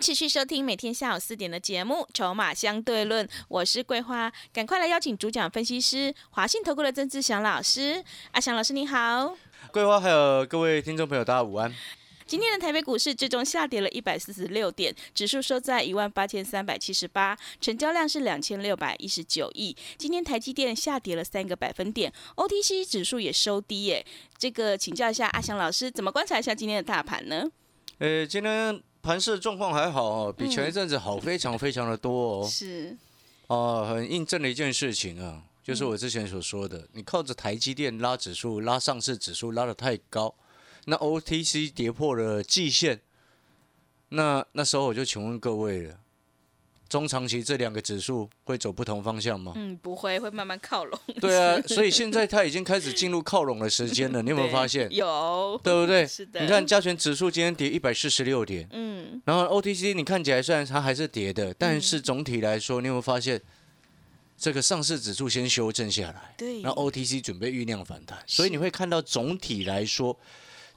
持续收听每天下午四点的节目《筹码相对论》，我是桂花，赶快来邀请主讲分析师华信投顾的曾志祥老师。阿祥老师你好，桂花还有各位听众朋友，大家午安。今天的台北股市最终下跌了一百四十六点，指数收在一万八千三百七十八，成交量是两千六百一十九亿。今天台积电下跌了三个百分点，OTC 指数也收低耶。这个请教一下阿祥老师，怎么观察一下今天的大盘呢？呃，今天盘市状况还好哦，比前一阵子好非常非常的多哦。是，哦，很印证了一件事情啊，就是我之前所说的，你靠着台积电拉指数、拉上市指数拉的太高。那 OTC 跌破了季线，那那时候我就请问各位了，中长期这两个指数会走不同方向吗？嗯，不会，会慢慢靠拢。对啊，所以现在它已经开始进入靠拢的时间了，你有没有发现？有，对不对？是的。你看加权指数今天跌一百四十六点，嗯，然后 OTC 你看起来虽然它还是跌的，但是总体来说，你有没有发现这个上市指数先修正下来，对，然后 OTC 准备酝酿反弹，所以你会看到总体来说。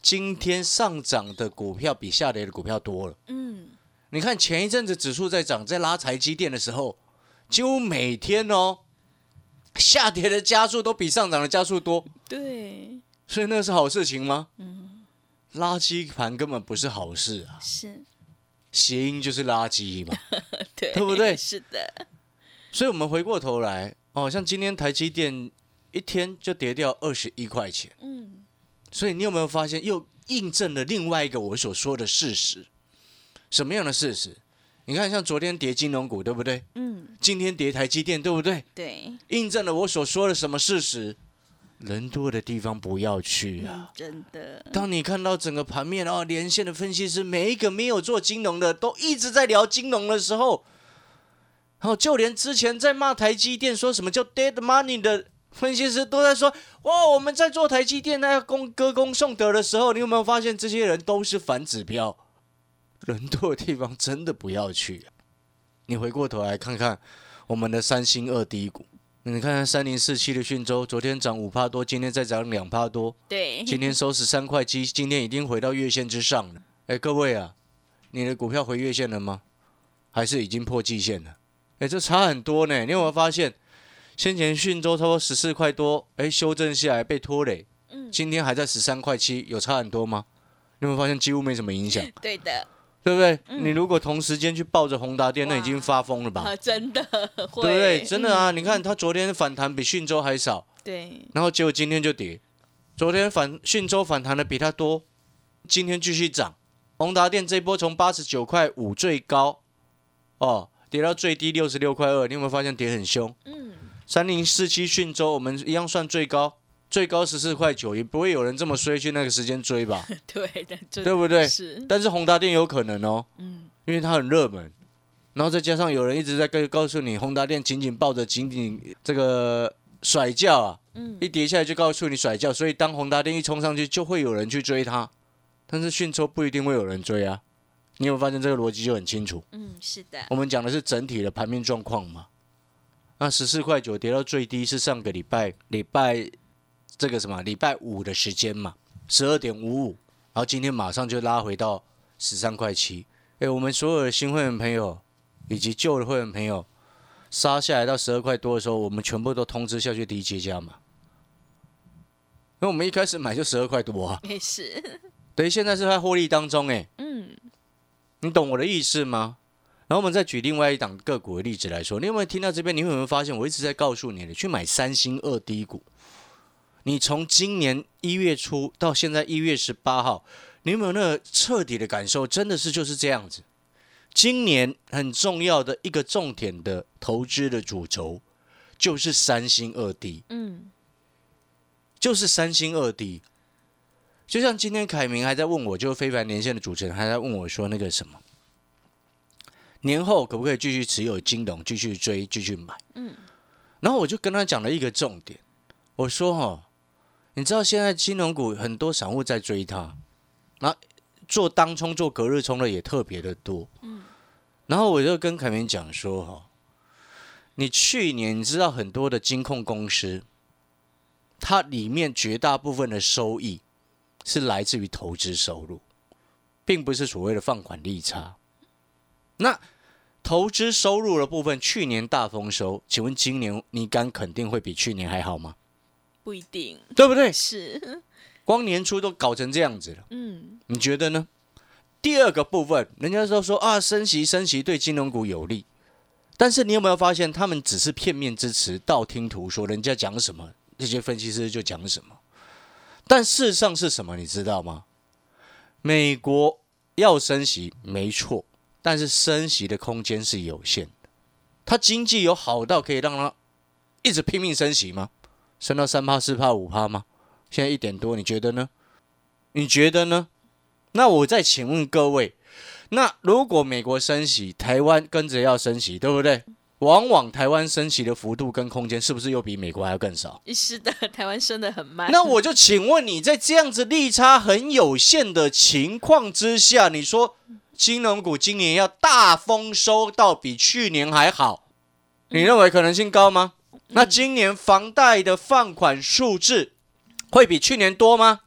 今天上涨的股票比下跌的股票多了。嗯，你看前一阵子指数在涨，在拉台积电的时候，几乎每天哦，下跌的加速都比上涨的加速多。对，所以那是好事情吗？嗯，垃圾盘根本不是好事啊。是，谐音就是垃圾嘛，对，对不对？是的。所以我们回过头来，哦，像今天台积电一天就跌掉二十一块钱。嗯。所以你有没有发现，又印证了另外一个我所说的事实？什么样的事实？你看，像昨天跌金融股，对不对？嗯。今天跌台积电，对不对？对。印证了我所说的什么事实？人多的地方不要去啊！真的。当你看到整个盘面哦，连线的分析师每一个没有做金融的都一直在聊金融的时候，然后就连之前在骂台积电说什么叫 dead money 的。分析师都在说：“哇，我们在做台积电那要公歌功颂德的时候，你有没有发现这些人都是反指标？人多的地方真的不要去。你回过头来看看我们的三星二低股，你看看三零四七的讯州，昨天涨五帕多，今天再涨两帕多，对，今天收十三块七，今天已经回到月线之上了。哎，各位啊，你的股票回月线了吗？还是已经破季线了？哎，这差很多呢。你有没有发现？”先前讯州差不多十四块多，哎，修正下来被拖累，嗯，今天还在十三块七，有差很多吗？你有没有发现几乎没什么影响？对的，对不对？你如果同时间去抱着宏达电，那已经发疯了吧？真的，对不对？真的啊！你看它昨天反弹比讯州还少，对，然后结果今天就跌。昨天反讯州反弹的比它多，今天继续涨。宏达电这波从八十九块五最高，哦，跌到最低六十六块二，你有没有发现跌很凶？嗯。三零四七讯州，我们一样算最高，最高十四块九，也不会有人这么衰去那个时间追吧？对的，对不对？是。但是宏达电有可能哦，嗯，因为它很热门，然后再加上有人一直在告告诉你，宏达电紧紧抱着，紧紧这个甩轿啊，嗯，一跌下来就告诉你甩轿，所以当宏达电一冲上去，就会有人去追它。但是讯抽不一定会有人追啊，你有发现这个逻辑就很清楚？嗯，是的。我们讲的是整体的盘面状况嘛。那十四块九跌到最低是上个礼拜礼拜这个什么礼拜五的时间嘛，十二点五五，然后今天马上就拉回到十三块七。哎，我们所有的新会员朋友以及旧的会员朋友杀下来到十二块多的时候，我们全部都通知下去低阶价嘛。因为我们一开始买就十二块多啊，没事。等于现在是在获利当中哎，嗯，你懂我的意思吗？然后我们再举另外一档个股的例子来说，你有没有听到这边？你有没有发现我一直在告诉你的，去买三星二低股。你从今年一月初到现在一月十八号，你有没有那个彻底的感受？真的是就是这样子。今年很重要的一个重点的投资的主轴，就是三星二低。嗯，就是三星二低。就像今天凯明还在问我，就是非凡连线的主持人还在问我说那个什么。年后可不可以继续持有金融，继续追，继续买？嗯，然后我就跟他讲了一个重点，我说哈，你知道现在金融股很多散户在追它，那做当冲、做隔日冲的也特别的多。嗯，然后我就跟凯明讲说哈，你去年你知道很多的金控公司，它里面绝大部分的收益是来自于投资收入，并不是所谓的放款利差。那投资收入的部分，去年大丰收，请问今年你敢肯定会比去年还好吗？不一定，对不对？是，光年初都搞成这样子了，嗯，你觉得呢？第二个部分，人家都说啊，升息升息对金融股有利，但是你有没有发现，他们只是片面之词，道听途说，人家讲什么，这些分析师就讲什么，但事实上是什么，你知道吗？美国要升息，没错。但是升息的空间是有限的，它经济有好到可以让它一直拼命升息吗？升到三趴、四趴、五趴吗？现在一点多，你觉得呢？你觉得呢？那我再请问各位，那如果美国升息，台湾跟着要升息，对不对？往往台湾升息的幅度跟空间是不是又比美国还要更少？是的，台湾升的很慢。那我就请问你在这样子利差很有限的情况之下，你说？金融股今年要大丰收到比去年还好，你认为可能性高吗？那今年房贷的放款数字会比去年多吗？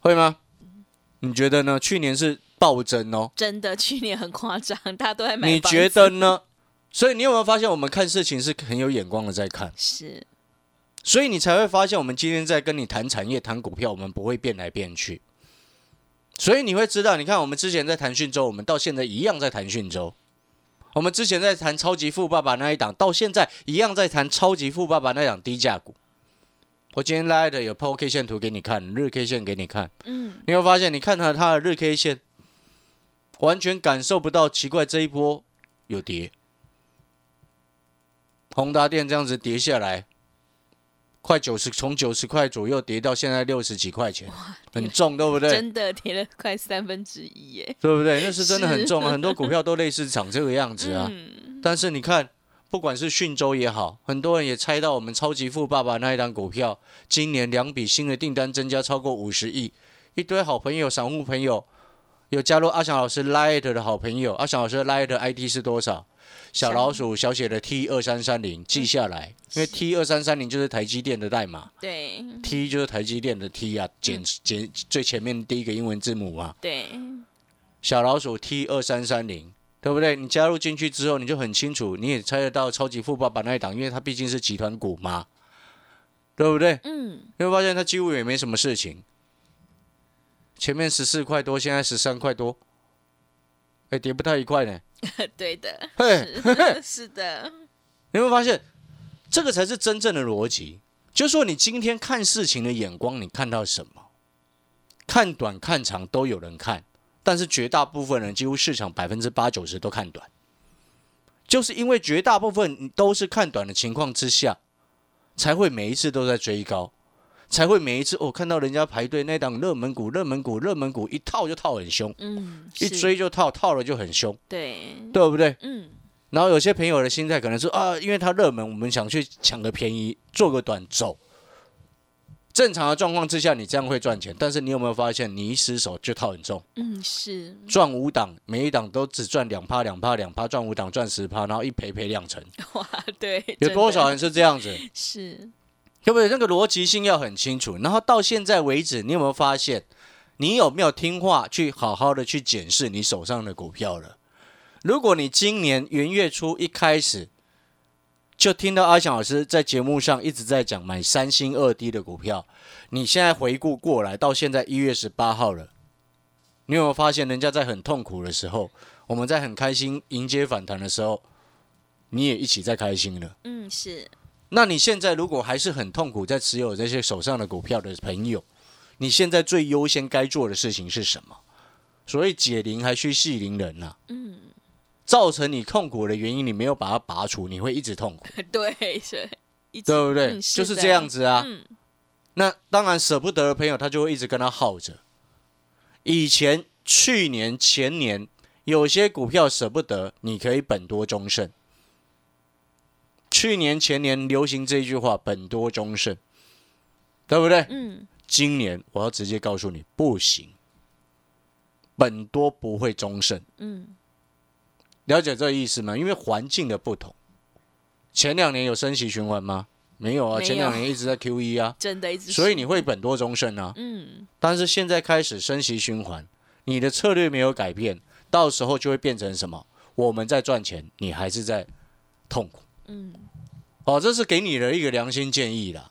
会吗？你觉得呢？去年是暴增哦，真的，去年很夸张，大家都在买。你觉得呢？所以你有没有发现，我们看事情是很有眼光的在看？是，所以你才会发现，我们今天在跟你谈产业、谈股票，我们不会变来变去。所以你会知道，你看我们之前在谈讯州，我们到现在一样在谈讯州。我们之前在谈超级富爸爸那一档，到现在一样在谈超级富爸爸那档低价股。我今天拉的有 K 线图给你看，日 K 线给你看。嗯，你会发现，你看它它的日 K 线，完全感受不到奇怪这一波有跌。宏达电这样子跌下来。快九十，从九十块左右跌到现在六十几块钱，很重，对不对？真的跌了快三分之一耶，对不对？那是真的很重啊，很多股票都类似长这个样子啊。但是你看，不管是讯州也好，很多人也猜到我们超级富爸爸那一档股票，今年两笔新的订单增加超过五十亿，一堆好朋友、散户朋友有加入阿翔老师 Light 的好朋友，阿翔老师 Light ID 是多少？小老鼠小写的 T 二三三零记下来，因为 T 二三三零就是台积电的代码。对，T 就是台积电的 T 啊，简简最前面第一个英文字母嘛。对，小老鼠 T 二三三零，对不对？你加入进去之后，你就很清楚，你也猜得到超级富爸爸那一档，因为它毕竟是集团股嘛，对不对？嗯。你会发现它几乎也没什么事情，前面十四块多，现在十三块多，哎，跌不到一块呢。对的，是 是的，你会发现这个才是真正的逻辑。就是说，你今天看事情的眼光，你看到什么？看短看长都有人看，但是绝大部分人，几乎市场百分之八九十都看短，就是因为绝大部分都是看短的情况之下，才会每一次都在追高。才会每一次哦，看到人家排队那档热门股、热门股、热门股一套就套很凶，嗯，一追就套，套了就很凶，对，对不对？嗯。然后有些朋友的心态可能是啊，因为它热门，我们想去抢个便宜，做个短走。正常的状况之下，你这样会赚钱，但是你有没有发现，你一失手就套很重？嗯，是。赚五档，每一档都只赚两趴、两趴、两趴，赚五档赚十趴，然后一赔赔两成。哇，对。有多少人是这样子？是。对不对？那个逻辑性要很清楚。然后到现在为止，你有没有发现，你有没有听话去好好的去检视你手上的股票了？如果你今年元月初一开始就听到阿翔老师在节目上一直在讲买三星二低的股票，你现在回顾过来，到现在一月十八号了，你有没有发现，人家在很痛苦的时候，我们在很开心迎接反弹的时候，你也一起在开心了？嗯，是。那你现在如果还是很痛苦，在持有这些手上的股票的朋友，你现在最优先该做的事情是什么？所谓解铃还需系铃人呐。嗯。造成你痛苦的原因，你没有把它拔除，你会一直痛苦。对，是，对不对？就是这样子啊。嗯。那当然舍不得的朋友，他就会一直跟他耗着。以前、去年、前年有些股票舍不得，你可以本多终胜。去年前年流行这一句话“本多终胜”，对不对？嗯，今年我要直接告诉你，不行，本多不会终胜。嗯，了解这个意思吗？因为环境的不同，前两年有升息循环吗？没有啊，有前两年一直在 Q E 啊，真的一直所以你会本多终胜啊。嗯，但是现在开始升息循环，你的策略没有改变，到时候就会变成什么？我们在赚钱，你还是在痛苦。嗯，哦，这是给你的一个良心建议啦。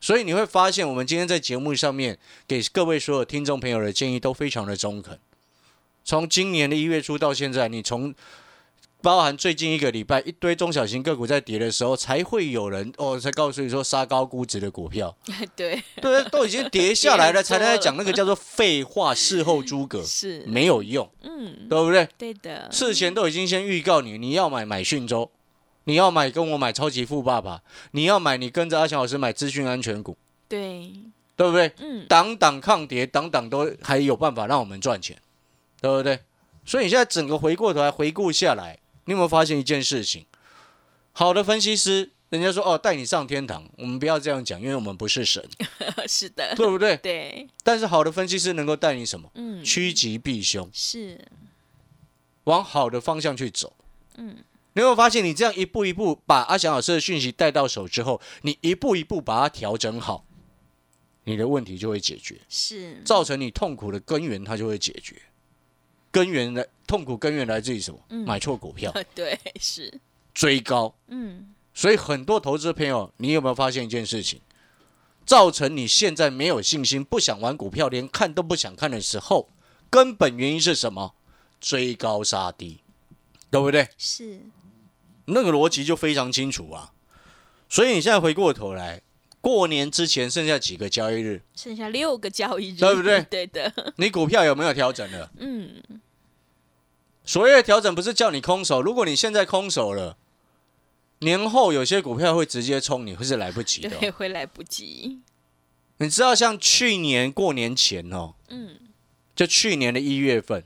所以你会发现，我们今天在节目上面给各位所有听众朋友的建议都非常的中肯。从今年的一月初到现在，你从包含最近一个礼拜一堆中小型个股在跌的时候，才会有人哦，才告诉你说杀高估值的股票，对，对，都已经跌下来了，才能在讲那个叫做废话，事后诸葛，是，没有用，嗯，对不对？对的，事前都已经先预告你，你要买买讯州，你要买跟我买超级富爸爸，你要买你跟着阿强老师买资讯安全股，对，对不对？嗯，档档抗跌，档档都还有办法让我们赚钱，对不对？所以你现在整个回过头来回顾下来，你有没有发现一件事情？好的分析师，人家说哦带你上天堂，我们不要这样讲，因为我们不是神，是的，对不对？对，但是好的分析师能够带你什么？嗯，趋吉避凶，是，往好的方向去走。嗯，你有没有发现，你这样一步一步把阿翔老师的讯息带到手之后，你一步一步把它调整好，你的问题就会解决，是，造成你痛苦的根源它就会解决。根源的痛苦根源来自于什么？嗯买错股票，对，是，追高。嗯，所以很多投资朋友，你有没有发现一件事情？造成你现在没有信心，不想玩股票，连看都不想看的时候，根本原因是什么？追高杀低，对不对？是，那个逻辑就非常清楚啊。所以你现在回过头来，过年之前剩下几个交易日，剩下六个交易日，对不对 对的，你股票有没有调整了？嗯，所谓的调整不是叫你空手，如果你现在空手了，年后有些股票会直接冲你，会是来不及的哦、对，会来不及，你知道，像去年过年前哦，嗯，就去年的一月份，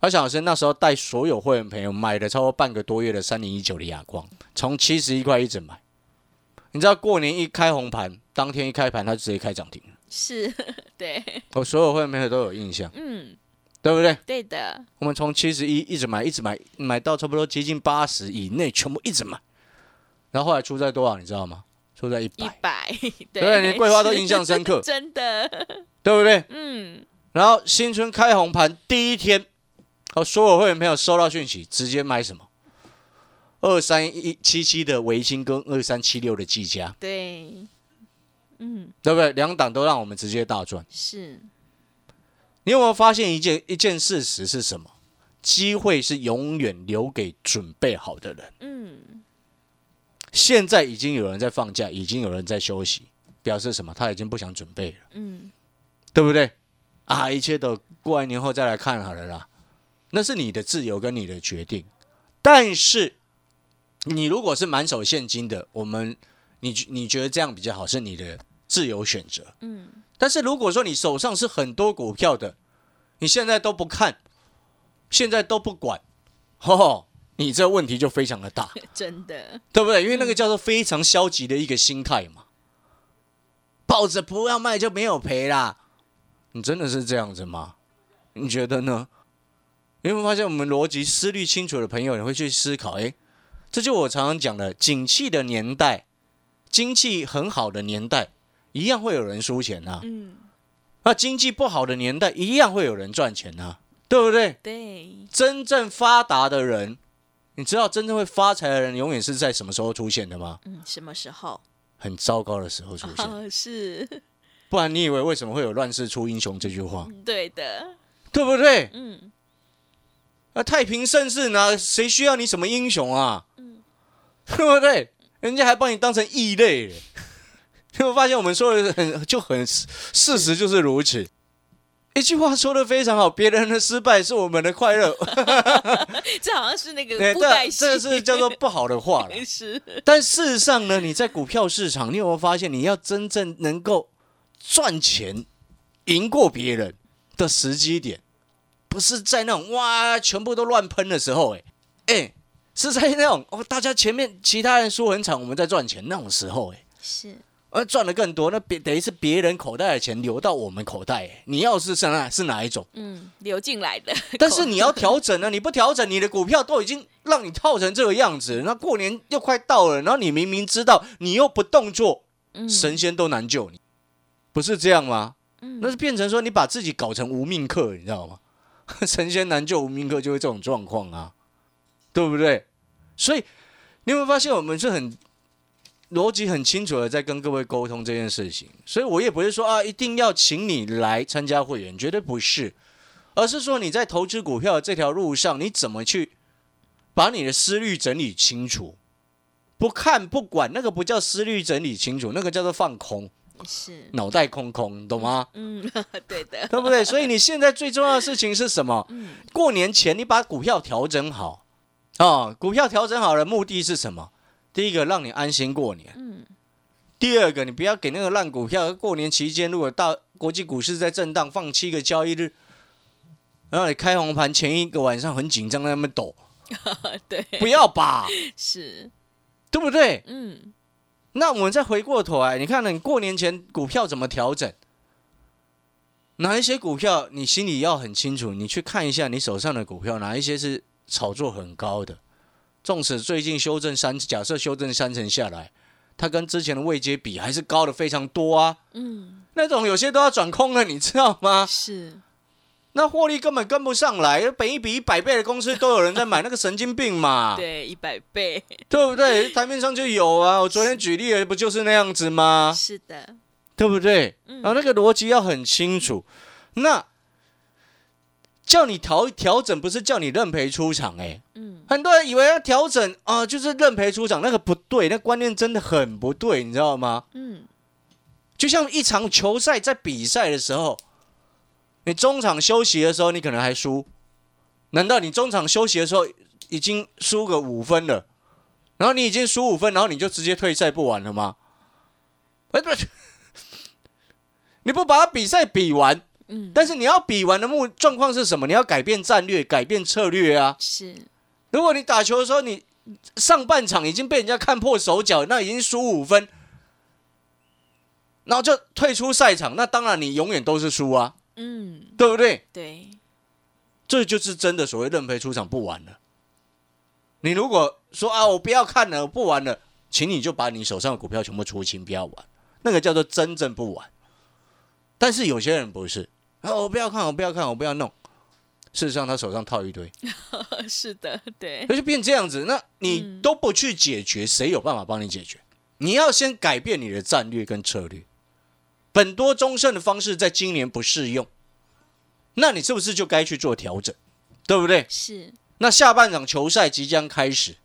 阿小老师那时候带所有会员朋友买了超过半个多月的三零一九的亚光，从七十一块一直买。你知道过年一开红盘，当天一开盘，它直接开涨停了。是，对，我所有会员朋友都有印象，嗯，对不对？对的，我们从七十一一直买，一直买，买到差不多接近八十以内，全部一直买。然后后来出在多少，你知道吗？出在一一百，对，对，连桂花都印象深刻，真的，对不对？嗯，然后新春开红盘第一天，哦，所有会员朋友收到讯息，直接买什么？二三一七七的维新跟二三七六的技嘉，对，嗯，对不对？两档都让我们直接大赚。是，你有没有发现一件一件事实是什么？机会是永远留给准备好的人。嗯，现在已经有人在放假，已经有人在休息，表示什么？他已经不想准备了，嗯，对不对？啊，一切都过完年后再来看好了啦，那是你的自由跟你的决定。但是，你如果是满手现金的，我们你你觉得这样比较好，是你的自由选择。嗯，但是如果说你手上是很多股票的，你现在都不看，现在都不管，吼、你这问题就非常的大。真的，对不对？因为那个叫做非常消极的一个心态嘛，抱着不要卖就没有赔啦。你真的是这样子吗？你觉得呢？你有没有发现我们逻辑思虑清楚的朋友，你会去思考，诶，这就我常常讲的，景气的年代，经济很好的年代，一样会有人输钱呐、嗯，那经济不好的年代，一样会有人赚钱呐、对不对？对，真正发达的人，你知道真正会发财的人，永远是在什么时候出现的吗？嗯，什么时候？很糟糕的时候出现，哦，是，不然你以为为什么会有“乱世出英雄”这句话，对的，对不对？嗯，啊，太平盛世呢谁需要你什么英雄啊？嗯对不对？人家还把你当成异类 了。你有没有发现我们说的很就很事实就是如此。一句话说的非常好，别人的失败是我们的快乐，这好像是那个对，布袋戏，这这是叫做不好的话了。是，但事实上呢，你在股票市场，你有没有发现，你要真正能够赚钱、赢过别人的时机点，不是在那种哇全部都乱喷的时候，哎哎，是在那种哦大家前面其他人输很惨，我们在赚钱那种时候，哎是。而赚的更多，那别等于是别人口袋的钱流到我们口袋。你要是是哪是哪一种？嗯，流进来的。但是你要调整呢，你不调整，你的股票都已经让你套成这个样子。那过年又快到了，然后你明明知道，你又不动作，神仙都难救你，不是这样吗？那是变成说你把自己搞成无命客，你知道吗？神仙难救无命客，就会这种状况啊，对不对？所以你有没有发现，我们是很。逻辑很清楚的在跟各位沟通这件事情，所以我也不是说啊一定要请你来参加会员，绝对不是，而是说你在投资股票这条路上，你怎么去把你的思虑整理清楚？不看不管，那个不叫思虑整理清楚，那个叫做放空，是脑袋空空，懂吗？嗯，对的，对不对？所以你现在最重要的事情是什么？过年前你把股票调整好啊，股票调整好的目的是什么？第一个让你安心过年，嗯。第二个，你不要给那个烂股票。过年期间，如果大国际股市在震荡，放七个交易日，然后你开红盘前一个晚上很紧张，在那边抖，对，不要吧，是，对不对？嗯。那我们再回过头来，你看你过年前股票怎么调整？哪一些股票你心里要很清楚？你去看一下你手上的股票，哪一些是炒作很高的？纵使最近修正三，假设修正三成下来，它跟之前的位阶比还是高的非常多啊。嗯，那种有些都要转空了，你知道吗？是，那获利根本跟不上来，本一比一百倍的公司都有人在买，那个神经病嘛。对，一百倍，对不对？台面上就有啊。我昨天举例的不就是那样子吗？是的，对不对？然后那个逻辑要很清楚。那。叫你调调整，不是叫你认赔出场哎。嗯，很多人以为要调整啊，就是认赔出场，那个不对，那观念真的很不对，你知道吗？嗯，就像一场球赛在比赛的时候，你中场休息的时候，你可能还输，难道你中场休息的时候已经输个五分了，然后你已经输五分，然后你就直接退赛不玩了吗？哎，不是，你不把比赛比完？嗯，但是你要比完的目状况是什么？你要改变战略，改变策略啊。是，如果你打球的时候，你上半场已经被人家看破手脚，那已经输五分，然后就退出赛场，那当然你永远都是输啊。嗯，对不对？对，这就是真的所谓认赔出场不玩了。你如果说啊，我不要看了，我不玩了，请你就把你手上的股票全部出清，不要玩，那个叫做真正不玩。但是有些人不是。啊！我不要看，我不要看，我不要弄。事实上，他手上套一堆。是的，对。那就变这样子，那你都不去解决，谁有办法帮你解决？你要先改变你的战略跟策略。本多中胜的方式在今年不适用，那你是不是就该去做调整？对不对？是。那下半场球赛即将开始，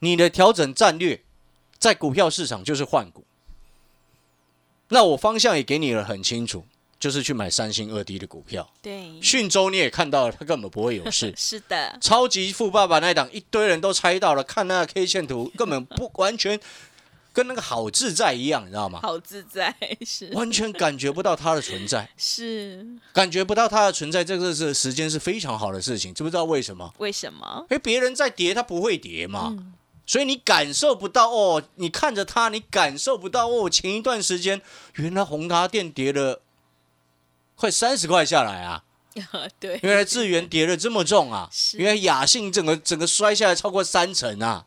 你的调整战略在股票市场就是换股。那我方向也给你了很清楚。就是去买三星二 D 的股票，对，讯州你也看到了，它根本不会有事。是的，超级富爸爸那一档，一堆人都猜到了，看那个 K 线图，根本不完全跟那个好自在一样，你知道吗？好自在是，完全感觉不到它的存在，是感觉不到它的存在，这个是时间是非常好的事情，知不知道为什么？为什么？因为别人在跌，它不会跌嘛。所以你感受不到哦，你看着它，你感受不到哦。前一段时间，原来宏达电跌了。快三十块下来啊！对，原来智源跌了这么重啊！原来雅信整个整个摔下来超过三成啊，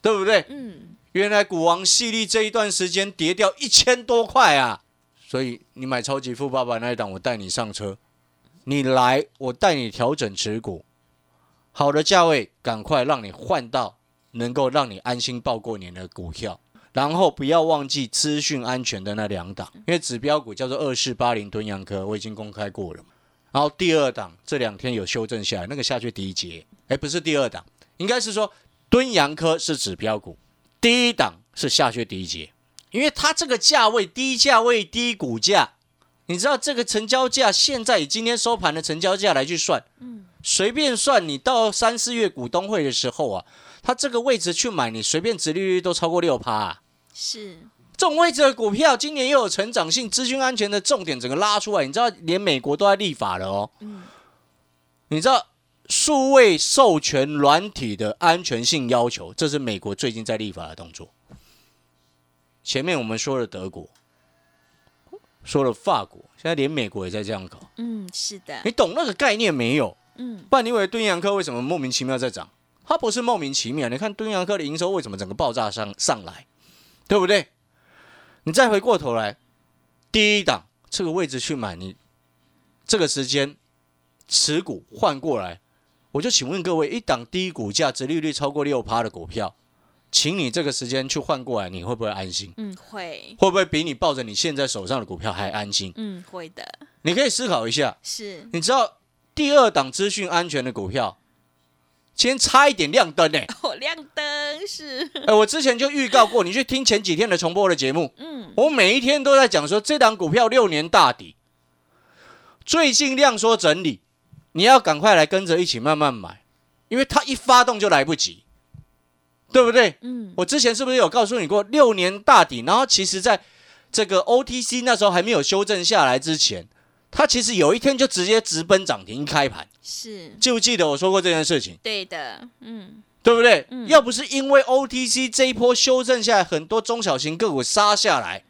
对不对？嗯。原来股王系利这一段时间跌掉一千多块啊！所以你买超级富爸爸那一档，我带你上车，你来我带你调整持股，好的价位赶快让你换到能够让你安心报过年的股票。然后不要忘记资讯安全的那两档，因为指标股叫做二四八零敦阳科，我已经公开过了。然后第二档这两天有修正下来，那个下去第一节，哎，不是第二档，应该是说敦阳科是指标股，第一档是下去第一节，因为它这个价位低价位低股价，你知道这个成交价现在以今天收盘的成交价来去算，嗯，随便算，你到三四月股东会的时候啊，它这个位置去买，你随便直利率都超过六趴啊。是这种位置的股票，今年又有成长性、资金安全的重点，整个拉出来。你知道，连美国都在立法了哦。嗯，你知道数位授权软体的安全性要求，这是美国最近在立法的动作。前面我们说了德国，说了法国，现在连美国也在这样搞。嗯，是的。你懂那个概念没有？嗯，不然你以为敦洋科为什么莫名其妙在涨？它不是莫名其妙。你看敦洋科的营收为什么整个爆炸上上来，对不对？你再回过头来，第一档这个位置去买，你这个时间持股换过来，我就请问各位，一档低股价、折利率超过六趴的股票，请你这个时间去换过来，你会不会安心？嗯，会。会不会比你抱着你现在手上的股票还安心？嗯，会的。你可以思考一下，是，你知道第二档资讯安全的股票，今天差一点亮灯呢、哦，亮灯是，哎、我之前就预告过，你去听前几天的重播的节目，嗯，我每一天都在讲说这档股票六年大底，最近量缩整理，你要赶快来跟着一起慢慢买，因为它一发动就来不及，对不对？嗯，我之前是不是有告诉你过六年大底？然后其实在这个 OTC 那时候还没有修正下来之前，它其实有一天就直接直奔涨停，开盘，是记不记得我说过这件事情？对的，嗯，对不对？嗯要不是因为 OTC 这一波修正下来，很多中小型个股杀下来，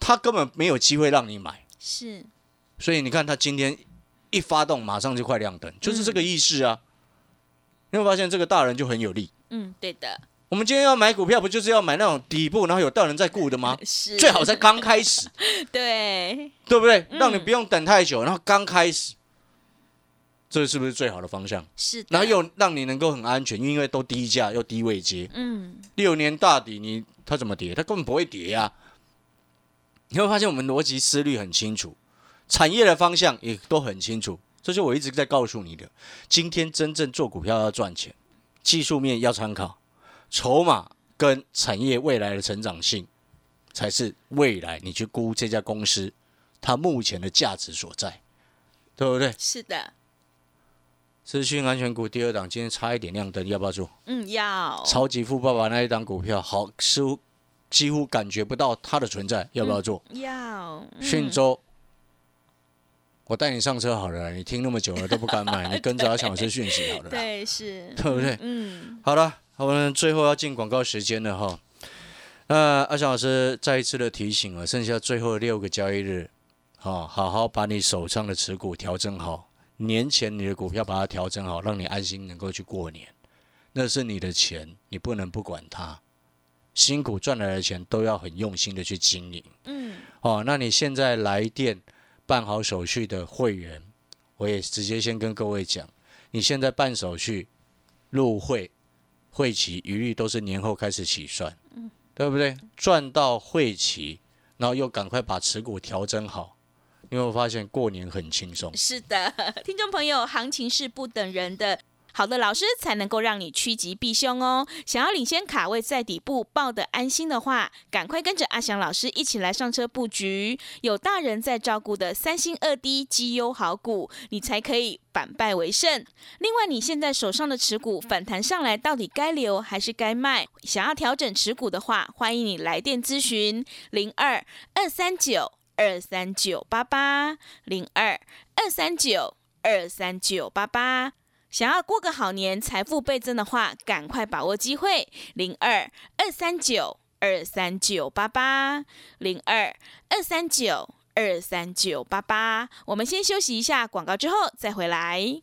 它根本没有机会让你买。是，所以你看，它今天一发动，马上就快亮灯，就是这个意思啊。你会发现这个大人就很有力。嗯，对的，我们今天要买股票，不就是要买那种底部，然后有大人在顾的吗？是，最好在刚开始，对，对不对？嗯让你不用等太久，然后刚开始，这是不是最好的方向？是的，然后又让你能够很安全，因为都低价又低位接。嗯，六年大底你它怎么跌？它根本不会跌呀、你会发现我们逻辑思虑很清楚，产业的方向也都很清楚。这是我一直在告诉你的。今天真正做股票要赚钱，技术面要参考，筹码跟产业未来的成长性，才是未来你去估这家公司它目前的价值所在，对不对？是的，资讯安全股第二档今天差一点亮灯，要不要做？嗯，要，超级富爸爸那一档股票，好，似乎几乎感觉不到它的存在，要不要做？要，嗯讯州，我带你上车好了，你听那么久了都不敢买，你跟着阿强老师讯息好了，对，是，对不对？嗯，好了，我们最后要进广告时间了哈。那阿强老师再一次的提醒啊，剩下最后六个交易日，好，好好把你手上的持股调整好，年前你的股票把它调整好，让你安心能够去过年。那是你的钱，你不能不管它。辛苦赚来的钱都要很用心的去经营。嗯，哦，那你现在来电办好手续的会员，我也直接先跟各位讲，你现在办手续入会会期一律都是年后开始起算，对不对？赚到会期，然后又赶快把持股调整好，你有没有发现过年很轻松？是的，听众朋友，行情是不等人的。好的老师才能够让你趋吉避凶哦。想要领先卡位在底部抱得安心的话，赶快跟着阿翔老师一起来上车布局，有大人在照顾的三星二低绩优好股，你才可以反败为胜。另外，你现在手上的持股反弹上来，到底该留还是该卖？想要调整持股的话，欢迎你来电咨询零二二三九二三九八八零二二三九二三九八八。想要过个好年，财富倍增的话，赶快把握机会，零二二三九二三九八八，零二二三九二三九八八。我们先休息一下广告，之后再回来。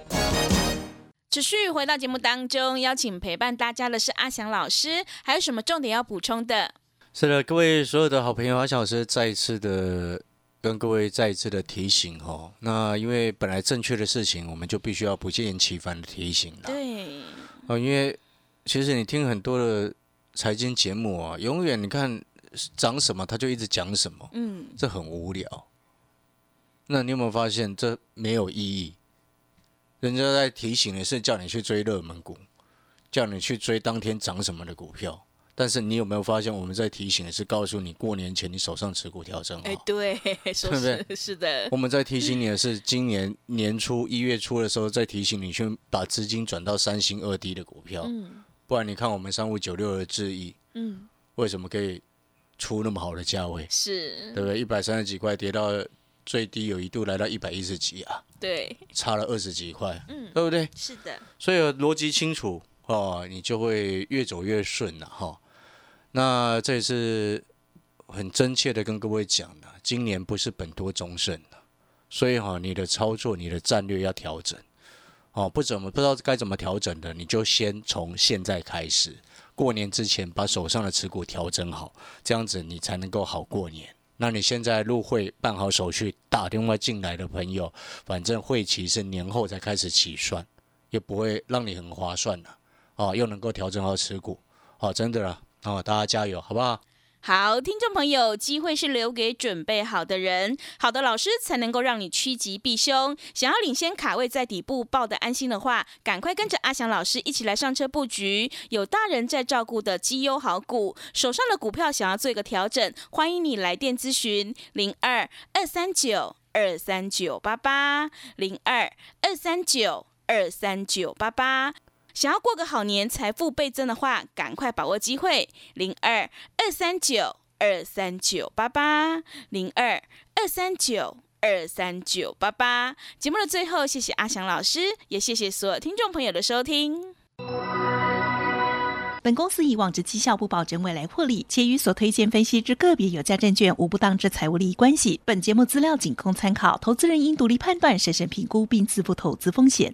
持续回到节目当中，邀请陪伴大家的是阿翔老师，还有什么重点要补充的？是的，各位所有的好朋友，阿翔老师再一次的跟各位再一次的提醒哦。那因为本来正确的事情，我们就必须要不厌其烦的提醒了。对，哦，因为其实你听很多的财经节目啊，永远你看讲什么他就一直讲什么，嗯，这很无聊。那你有没有发现这没有意义？人家在提醒的是叫你去追热门股，叫你去追当天涨什么的股票。但是你有没有发现，我们在提醒的是告诉你，过年前你手上持股调整好。哎，对，是不是？是的。我们在提醒你的是，今年年初一月初的时候，在提醒你去把资金转到三星二低的股票。嗯。不然你看我们三五九六的智易，嗯，为什么可以出那么好的价位？是，对不对？一百三十几块跌到最低，有一度来到一百一十几啊。对。差了二十几块，嗯，对不对？是的。所以逻辑清楚哦，你就会越走越顺了哈。那这也是很真切的跟各位讲的，今年不是本多终胜的，所以哈，你的操作、你的战略要调整，哦，不怎么不知道该怎么调整的，你就先从现在开始，过年之前把手上的持股调整好，这样子你才能够好过年。那你现在入会办好手续，打电话进来的朋友，反正会期是年后才开始起算，也不会让你很划算的，哦，又能够调整好持股，哦，真的啦。哦，大家加油，好不好？好，听众朋友，机会是留给准备好的人，好的老师才能够让你趋吉避凶。想要领先卡位在底部抱得安心的话，赶快跟着阿翔老师一起来上车布局，有大人在照顾的绩优好股。手上的股票想要做一个调整，欢迎你来电咨询零二二三九二三九八八零二二三九二三九八八。想要过个好年，财富倍增的话，赶快把握机会，零二二三九二三九八八，零二二三九二三九八八。节目的最后，谢谢阿翔老师，也谢谢所有听众朋友的收听。本公司以往之绩效不保证未来获利，且与所推荐分析之个别有价证券无不当之财务利益关系。本节目资料仅供参考，投资人应独立判断、审慎评估并自负投资风险。